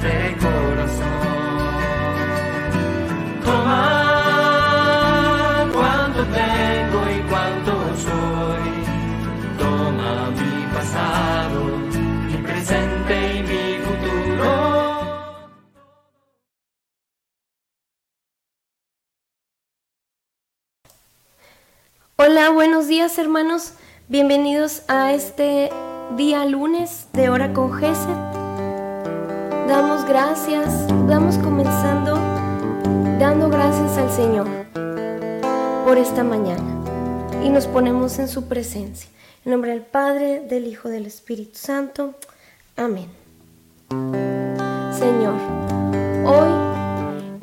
este corazón. Toma cuánto tengo y cuánto soy. Toma mi pasado, mi presente y mi futuro. Hola, buenos días hermanos. Bienvenidos a este día lunes de hora con Gesed. Damos gracias, damos comenzando dando gracias al Señor por esta mañana y nos ponemos en su presencia. En nombre del Padre, del Hijo, del Espíritu Santo. Amén. Señor, hoy,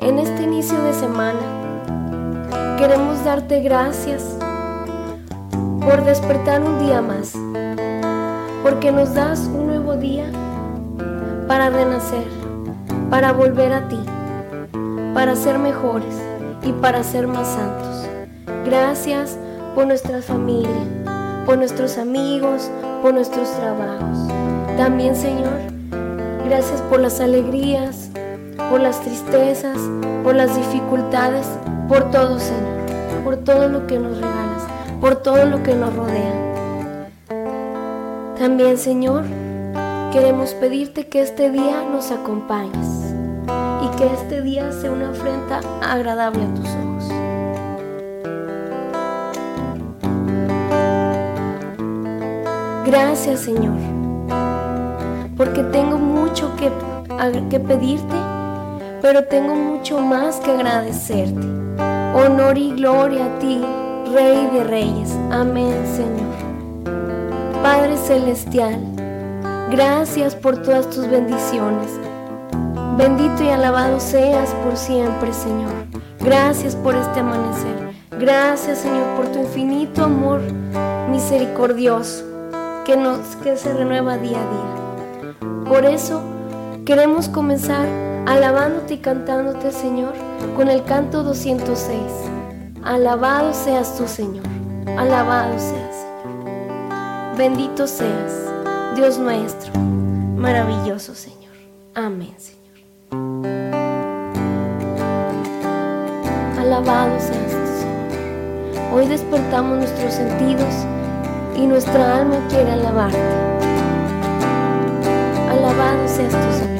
en este inicio de semana, queremos darte gracias por despertar un día más, porque nos das un nuevo día para renacer, para volver a ti, para ser mejores y para ser más santos. Gracias por nuestra familia, por nuestros amigos, por nuestros trabajos. También, Señor, gracias por las alegrías, por las tristezas, por las dificultades, por todo, Señor, por todo lo que nos regalas, por todo lo que nos rodea. También, Señor, queremos pedirte que este día nos acompañes y que este día sea una ofrenda agradable a tus ojos. Gracias Señor, porque tengo mucho que, que pedirte, pero tengo mucho más que agradecerte. Honor y gloria a ti, Rey de Reyes. Amén Señor. Padre Celestial, gracias por todas tus bendiciones. Bendito y alabado seas por siempre, Señor. Gracias por este amanecer. Gracias, Señor, por tu infinito amor misericordioso que, nos, que se renueva día a día. Por eso queremos comenzar alabándote y cantándote, Señor, con el canto 206. Alabado seas tú, Señor. Alabado seas, Señor. Bendito seas, Dios nuestro. Maravilloso, Señor. Amén, Señor. Alabado seas tú, Señor. Hoy despertamos nuestros sentidos y nuestra alma quiere alabarte. Alabado seas tú, Señor.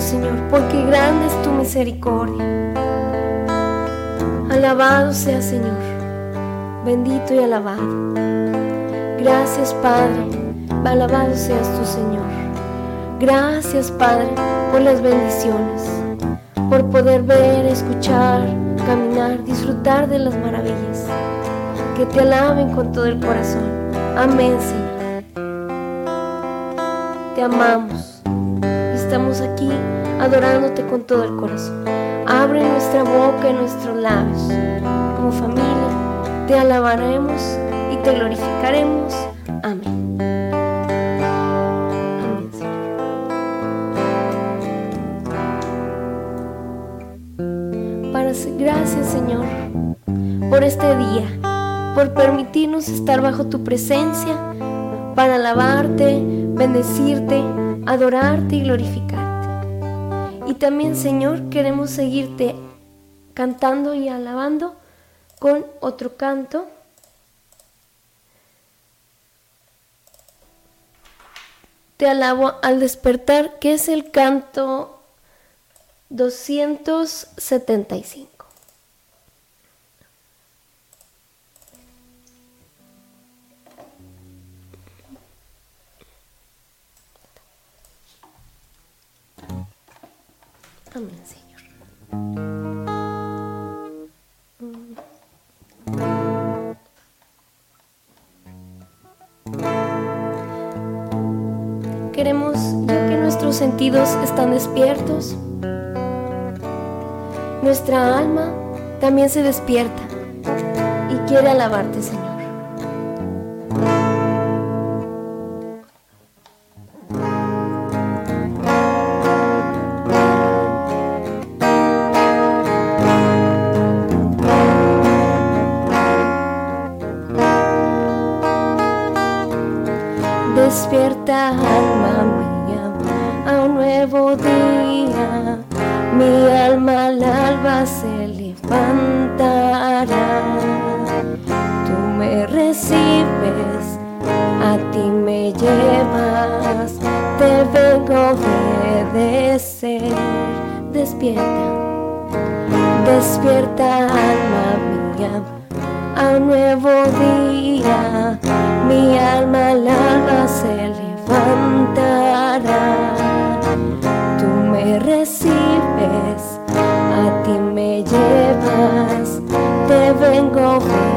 Señor, porque grande es tu misericordia. Alabado sea Señor, bendito y alabado. Gracias Padre, alabado seas tu Señor. Gracias Padre por las bendiciones, por poder ver, escuchar, caminar, disfrutar de las maravillas. Que te alaben con todo el corazón. Amén Señor. Te amamos. Estamos aquí adorándote con todo el corazón. Abre nuestra boca y nuestros labios. Como familia, te alabaremos y te glorificaremos. Amén. Amén, Señor. Gracias, Señor, por este día, por permitirnos estar bajo tu presencia, para alabarte, bendecirte, adorarte y glorificarte. Y también, Señor, queremos seguirte cantando y alabando con otro canto. Te alabo al despertar, que es el canto 275. Señor. Queremos, ya que nuestros sentidos están despiertos, nuestra alma también se despierta y quiere alabarte, Señor. Alma al alba se levantará. Tú me recibes, a ti me llevas. Te vengo obedecer. Despierta, despierta alma mía a nuevo día. Mi alma al alba se levantará. Tú me recibes, te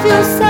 if you say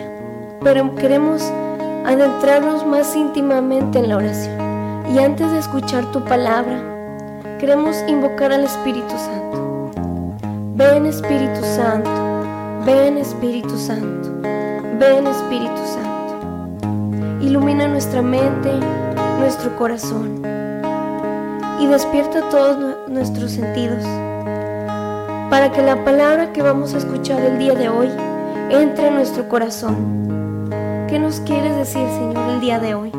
pero queremos adentrarnos más íntimamente en la oración. Y antes de escuchar tu palabra, queremos invocar al Espíritu Santo. Ven Espíritu Santo Ven Espíritu Santo, ven Espíritu Santo. Ilumina nuestra mente, nuestro corazón y despierta todos nuestros sentidos para que la palabra que vamos a escuchar el día de hoy entre en nuestro corazón. ¿Qué nos quieres decir, Señor, el día de hoy?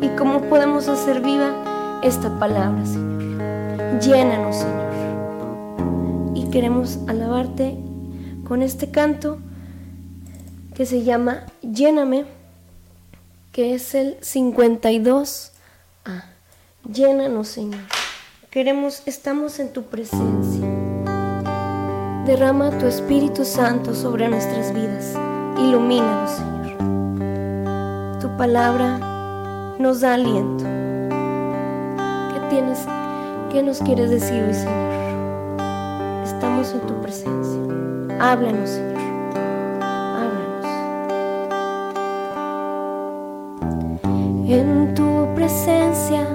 ¿Y cómo podemos hacer viva esta palabra, Señor? Llénanos, Señor. Y queremos alabarte con este canto que se llama Lléname, que es el 52. Ah, llénanos, Señor. Queremos, estamos en tu presencia. Derrama tu Espíritu Santo sobre nuestras vidas. Ilumínanos, Señor. Palabra nos da aliento. ¿Qué tienes? ¿Qué nos quieres decir hoy, Señor? Estamos en tu presencia. Háblanos, Señor. Háblanos. En tu presencia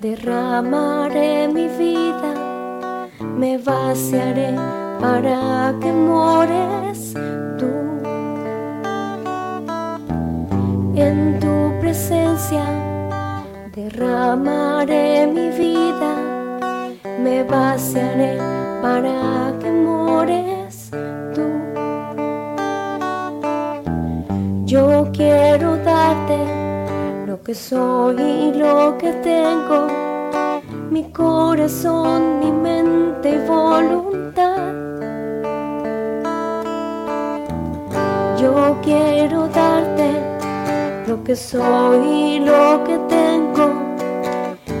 derramaré mi vida, me vaciaré para que mores tú. En tu presencia. Derramaré mi vida, me vaciaré para que mores Yo quiero darte lo que soy y lo que tengo, mi corazón, mi mente y voluntad. Yo quiero darte lo que soy lo que tengo,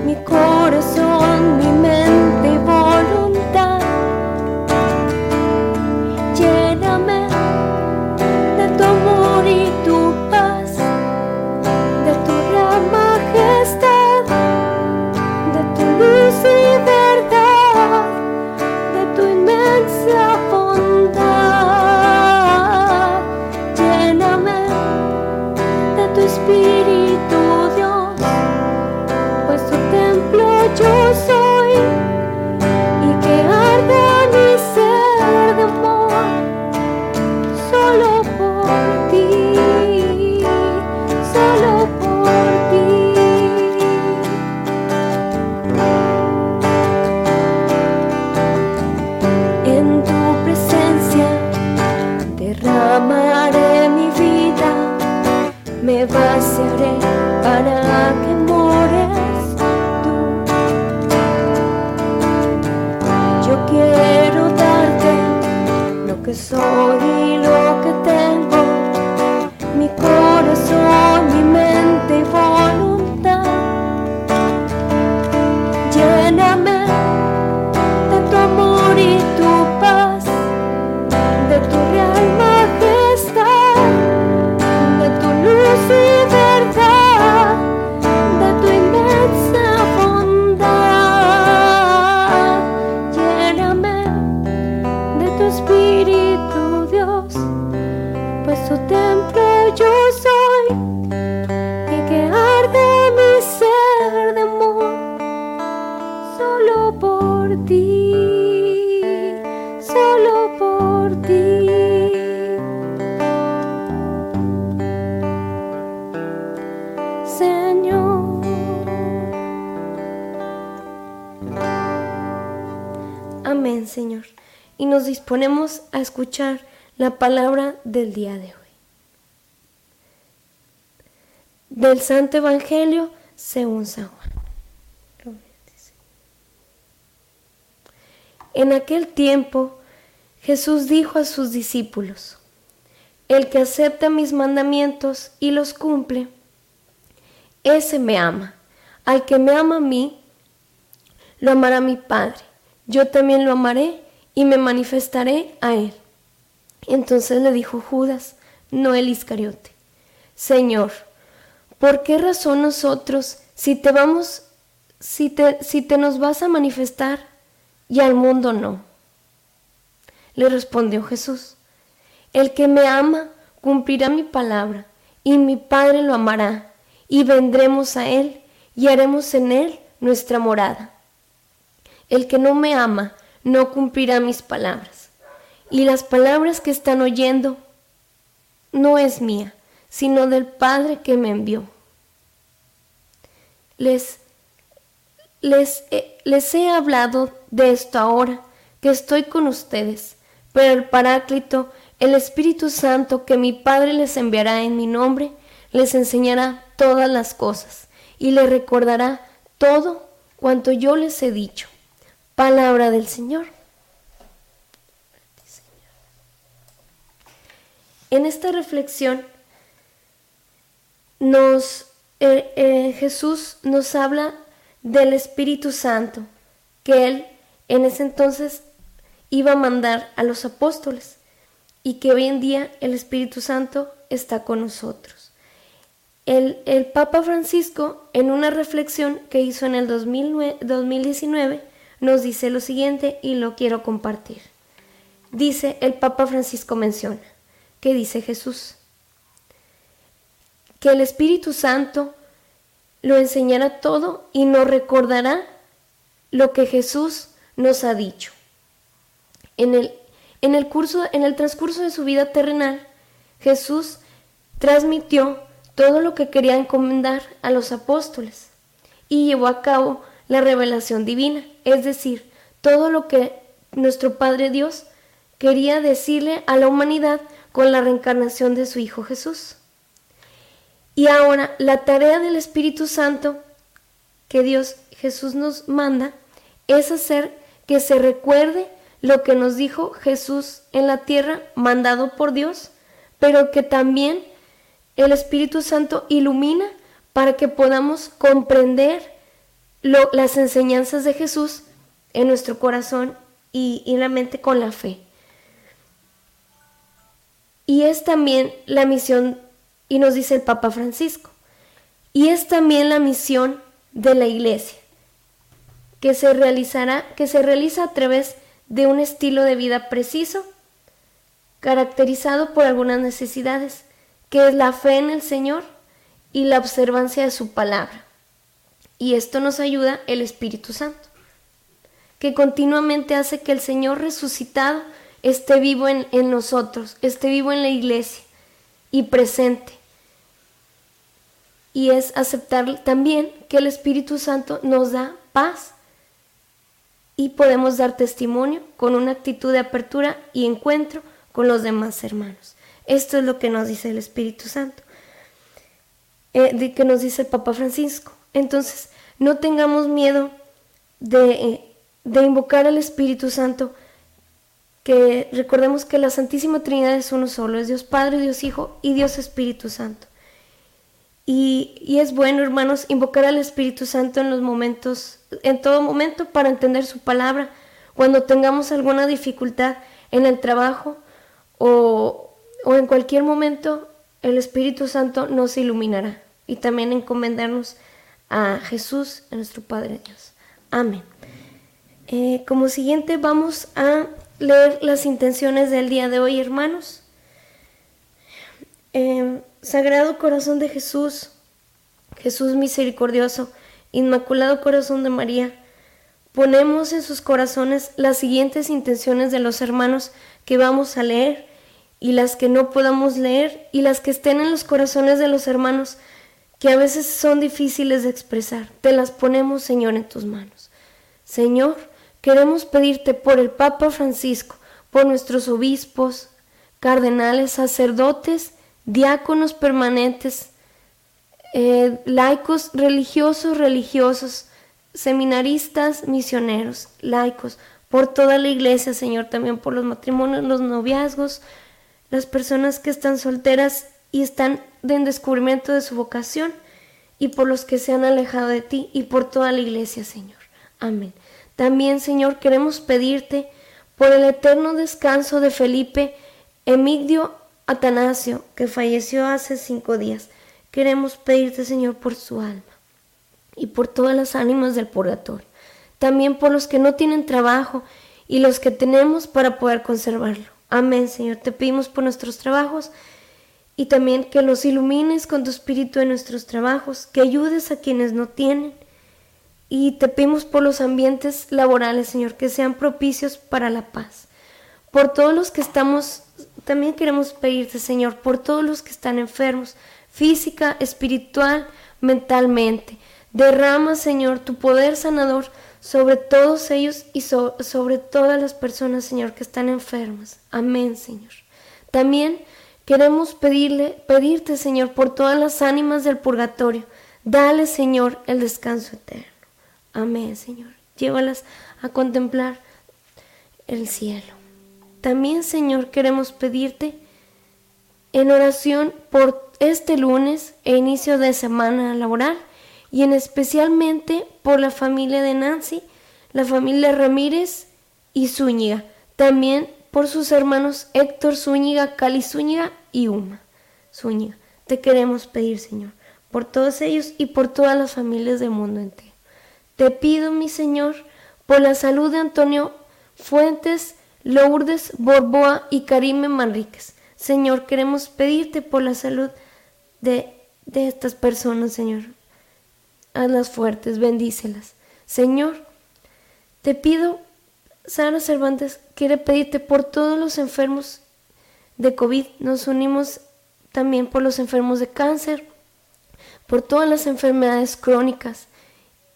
mi corazón, mi mente Amén, Señor. Y nos disponemos a escuchar la palabra del día de hoy. Del Santo Evangelio según San Juan. En aquel tiempo Jesús dijo a sus discípulos, El que acepta mis mandamientos y los cumple, ese me ama. Al que me ama a mí, lo amará mi Padre. Yo también lo amaré y me manifestaré a él. Entonces le dijo Judas, no el Iscariote, Señor, ¿por qué razón nosotros, si te vamos, si te, si te nos vas a manifestar y al mundo no? Le respondió Jesús, el que me ama cumplirá mi palabra, y mi Padre lo amará, y vendremos a él, y haremos en él nuestra morada. El que no me ama no cumplirá mis palabras, y las palabras que están oyendo no es mía, sino del Padre que me envió. Les, les, eh, les he hablado de esto ahora que estoy con ustedes, pero el Paráclito, el Espíritu Santo que mi Padre les enviará en mi nombre, les enseñará todas las cosas y les recordará todo cuanto yo les he dicho. Palabra del Señor. En esta reflexión nos eh, eh, Jesús nos habla del Espíritu Santo que él en ese entonces iba a mandar a los apóstoles y que hoy en día el Espíritu Santo está con nosotros. El, Papa Francisco, en una reflexión que hizo en el 2009, 2019, nos dice lo siguiente y lo quiero compartir. Dice, el Papa Francisco menciona, que dice Jesús, que el Espíritu Santo lo enseñará todo y nos recordará lo que Jesús nos ha dicho. En el, en el, curso, en el transcurso de su vida terrenal, Jesús transmitió todo lo que quería encomendar a los apóstoles y llevó a cabo la revelación divina, es decir, todo lo que nuestro Padre Dios quería decirle a la humanidad con la reencarnación de su Hijo Jesús. Y ahora la tarea del Espíritu Santo que Dios Jesús nos manda es hacer que se recuerde lo que nos dijo Jesús en la tierra, mandado por Dios, pero que también el Espíritu Santo ilumina para que podamos comprender las enseñanzas de Jesús en nuestro corazón y, y la mente con la fe. Y es también la misión, y nos dice el Papa Francisco, y es también la misión de la Iglesia, que se realizará, que se realiza a través de un estilo de vida preciso, caracterizado por algunas necesidades, que es la fe en el Señor y la observancia de su palabra. Y esto nos ayuda el Espíritu Santo, que continuamente hace que el Señor resucitado esté vivo en, nosotros, esté vivo en la iglesia y presente. Y es aceptar también que el Espíritu Santo nos da paz y podemos dar testimonio con una actitud de apertura y encuentro con los demás hermanos. Esto es lo que nos dice el Espíritu Santo, eh, de que nos dice el Papa Francisco. Entonces, no tengamos miedo de, de invocar al Espíritu Santo, que recordemos que la Santísima Trinidad es uno solo, es Dios Padre, Dios Hijo y Dios Espíritu Santo. Y, y, es bueno, hermanos, invocar al Espíritu Santo en los momentos, en todo momento, para entender su palabra. Cuando tengamos alguna dificultad en el trabajo o, o en cualquier momento, el Espíritu Santo nos iluminará. Y también encomendarnos a Jesús, a nuestro Padre Dios. Amén. Eh, como siguiente vamos a leer las intenciones del día de hoy, hermanos. Eh, Sagrado Corazón de Jesús, Jesús misericordioso, Inmaculado Corazón de María, ponemos en sus corazones las siguientes intenciones de los hermanos que vamos a leer y las que no podamos leer y las que estén en los corazones de los hermanos que a veces son difíciles de expresar. Te las ponemos, Señor, en tus manos. Señor, Queremos pedirte por el Papa Francisco, por nuestros obispos, cardenales, sacerdotes, diáconos permanentes, eh, laicos religiosos, religiosos, seminaristas, misioneros, laicos, por toda la iglesia, Señor, también por los matrimonios, los noviazgos, las personas que están solteras y están en descubrimiento de su vocación, y por los que se han alejado de ti, y por toda la iglesia, Señor. Amén. También, Señor, queremos pedirte por el eterno descanso de Felipe Emigdio Atanasio, que falleció hace cinco días. Queremos pedirte, Señor, por su alma y por todas las ánimas del purgatorio. También por los que no tienen trabajo y los que tenemos para poder conservarlo. Amén, Señor. Te pedimos por nuestros trabajos y también que los ilumines con tu espíritu en nuestros trabajos, que ayudes a quienes no tienen y te pedimos por los ambientes laborales, Señor, que sean propicios para la paz. Por todos los que estamos, también queremos pedirte, Señor, por todos los que están enfermos, física, espiritual, mentalmente. Derrama, Señor, tu poder sanador sobre todos ellos y sobre todas las personas, Señor, que están enfermas. Amén, Señor. También queremos pedirle, pedirte, Señor, por todas las ánimas del purgatorio. Dale, Señor, el descanso eterno. Amén, Señor. Llévalas a contemplar el cielo. También, Señor, queremos pedirte en oración por este lunes e inicio de semana laboral y en especialmente por la familia de Nancy, la familia Ramírez y Zúñiga. También por sus hermanos Héctor Zúñiga, Cali Zúñiga y Uma Zúñiga. Te queremos pedir, Señor, por todos ellos y por todas las familias del mundo entero. Te pido, mi Señor, por la salud de Antonio Fuentes, Lourdes Borboa y Karime Manríquez. Señor, queremos pedirte por la salud de, de estas personas, Señor. Hazlas fuertes, bendícelas. Señor, te pido, Sara Cervantes quiere pedirte por todos los enfermos de COVID. Nos unimos también por los enfermos de cáncer, por todas las enfermedades crónicas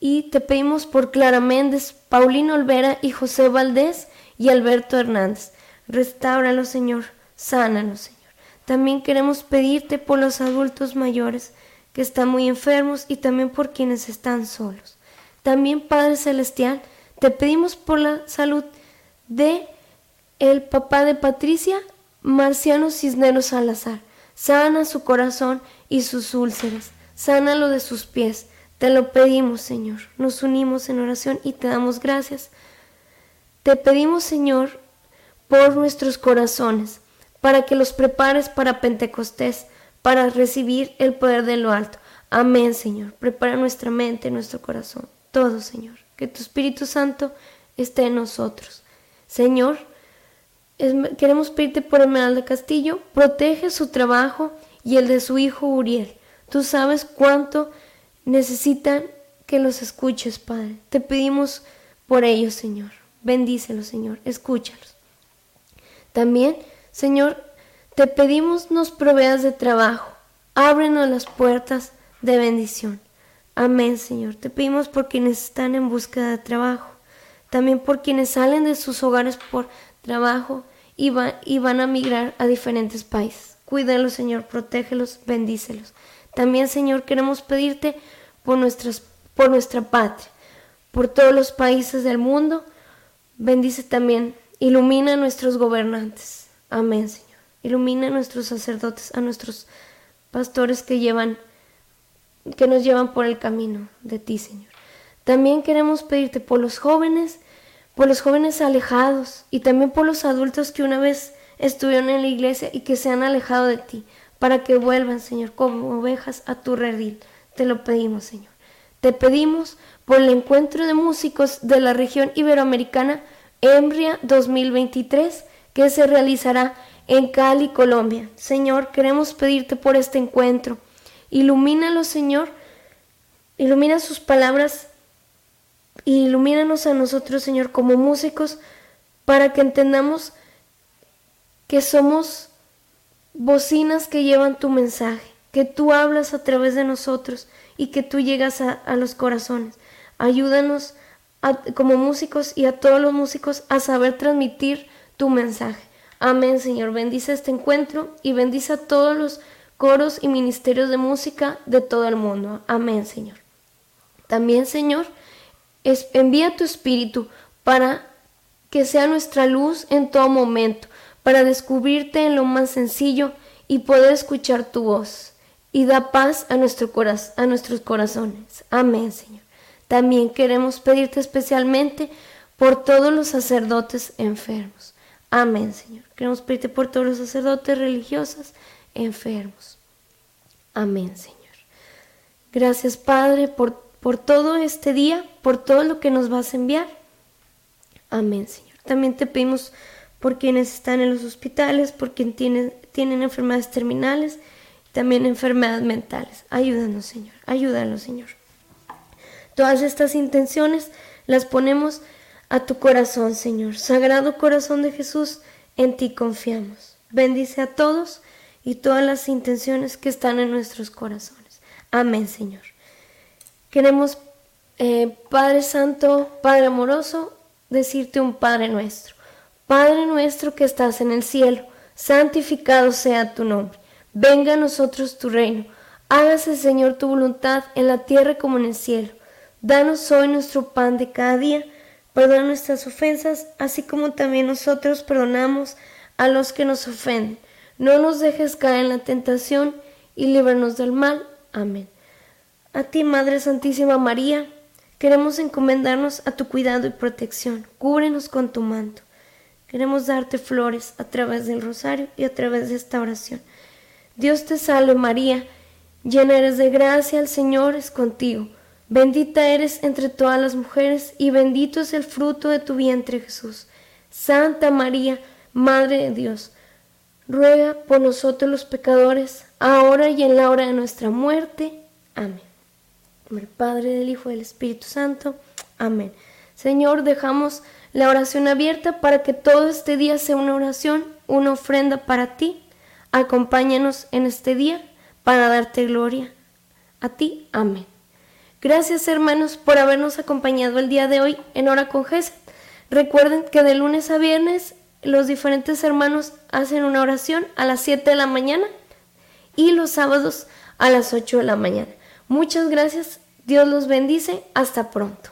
y te pedimos por Clara Méndez, Paulino Olvera y José Valdés y Alberto Hernández. Restáuralo, Señor, sánalo, Señor. También queremos pedirte por los adultos mayores que están muy enfermos y también por quienes están solos. También, Padre Celestial, te pedimos por la salud de el papá de Patricia, Marciano Cisneros Salazar. Sana su corazón y sus úlceras. Sánalo de sus pies te lo pedimos, Señor. Nos unimos en oración y te damos gracias. Te pedimos, Señor, por nuestros corazones, para que los prepares para Pentecostés, para recibir el poder de lo alto. Amén, Señor. Prepara nuestra mente, nuestro corazón, todo, Señor. Que tu Espíritu Santo esté en nosotros. Señor, queremos pedirte por de Castillo, protege su trabajo y el de su hijo Uriel. Tú sabes cuánto necesitan que los escuches, Padre. Te pedimos por ellos, Señor. Bendícelos, Señor. Escúchalos. También, Señor, te pedimos nos proveas de trabajo. Ábrenos las puertas de bendición. Amén, Señor. Te pedimos por quienes están en búsqueda de trabajo. También por quienes salen de sus hogares por trabajo y, y van a migrar a diferentes países. Cuídalos, Señor. Protégelos. Bendícelos. También, Señor, queremos pedirte por, nuestras, por nuestra patria, por todos los países del mundo, Bendice también, ilumina a nuestros gobernantes. Amén, Señor. Ilumina a nuestros sacerdotes, a nuestros pastores que llevan que nos llevan por el camino de ti, Señor. También queremos pedirte por los jóvenes, por los jóvenes alejados y también por los adultos que una vez estuvieron en la iglesia y que se han alejado de ti, para que vuelvan, Señor, como ovejas a tu redil. Te lo pedimos, Señor. Te pedimos por el encuentro de músicos de la región iberoamericana Embria 2023 que se realizará en Cali, Colombia. Señor, queremos pedirte por este encuentro. Ilumínalo, Señor. Ilumina sus palabras. Ilumínanos a nosotros, Señor, como músicos, para que entendamos que somos bocinas que llevan tu mensaje, que tú hablas a través de nosotros y que tú llegas a, los corazones. Ayúdanos como músicos y a todos los músicos a saber transmitir tu mensaje. Amén, Señor. Bendice este encuentro y bendice a todos los coros y ministerios de música de todo el mundo. Amén, Señor. También, Señor, envía tu espíritu para que sea nuestra luz en todo momento, para descubrirte en lo más sencillo y poder escuchar tu voz. Y da paz a, a nuestros corazones. Amén, Señor. También queremos pedirte especialmente por todos los sacerdotes enfermos. Amén, Señor. Queremos pedirte por todos los sacerdotes religiosos enfermos. Amén, Señor. Gracias, Padre, por, por todo este día, por todo lo que nos vas a enviar. Amén, Señor. También te pedimos por quienes están en los hospitales, por quienes tienen enfermedades terminales, también enfermedades mentales. Ayúdanos, Señor. Ayúdanos, Señor. Todas estas intenciones las ponemos a tu corazón, Señor. Sagrado corazón de Jesús, en ti confiamos. Bendice a todos y todas las intenciones que están en nuestros corazones. Amén, Señor. Queremos, eh, Padre Santo, Padre amoroso, decirte un Padre nuestro. Padre nuestro que estás en el cielo, santificado sea tu nombre. Venga a nosotros tu reino. Hágase, Señor, tu voluntad en la tierra como en el cielo. Danos hoy nuestro pan de cada día Perdona nuestras ofensas, así como también nosotros perdonamos a los que nos ofenden. No nos dejes caer en la tentación y líbranos del mal. Amén. A ti, Madre Santísima María, queremos encomendarnos a tu cuidado y protección. Cúbrenos con tu manto. Queremos darte flores a través del rosario y a través de esta oración. Dios te salve María, llena eres de gracia, el Señor es contigo. Bendita eres entre todas las mujeres y bendito es el fruto de tu vientre Jesús. Santa María, Madre de Dios, ruega por nosotros los pecadores, ahora y en la hora de nuestra muerte. Amén. El Padre, del Hijo y del Espíritu Santo. Amén. Señor, dejamos la oración abierta para que todo este día sea una oración, una ofrenda para ti. Acompáñanos en este día para darte gloria. A ti, amén. Gracias hermanos por habernos acompañado el día de hoy en Hora con Jesús. Recuerden que de lunes a viernes los diferentes hermanos hacen una oración a las 7 de la mañana y los sábados a las 8 de la mañana. Muchas gracias, Dios los bendice, hasta pronto.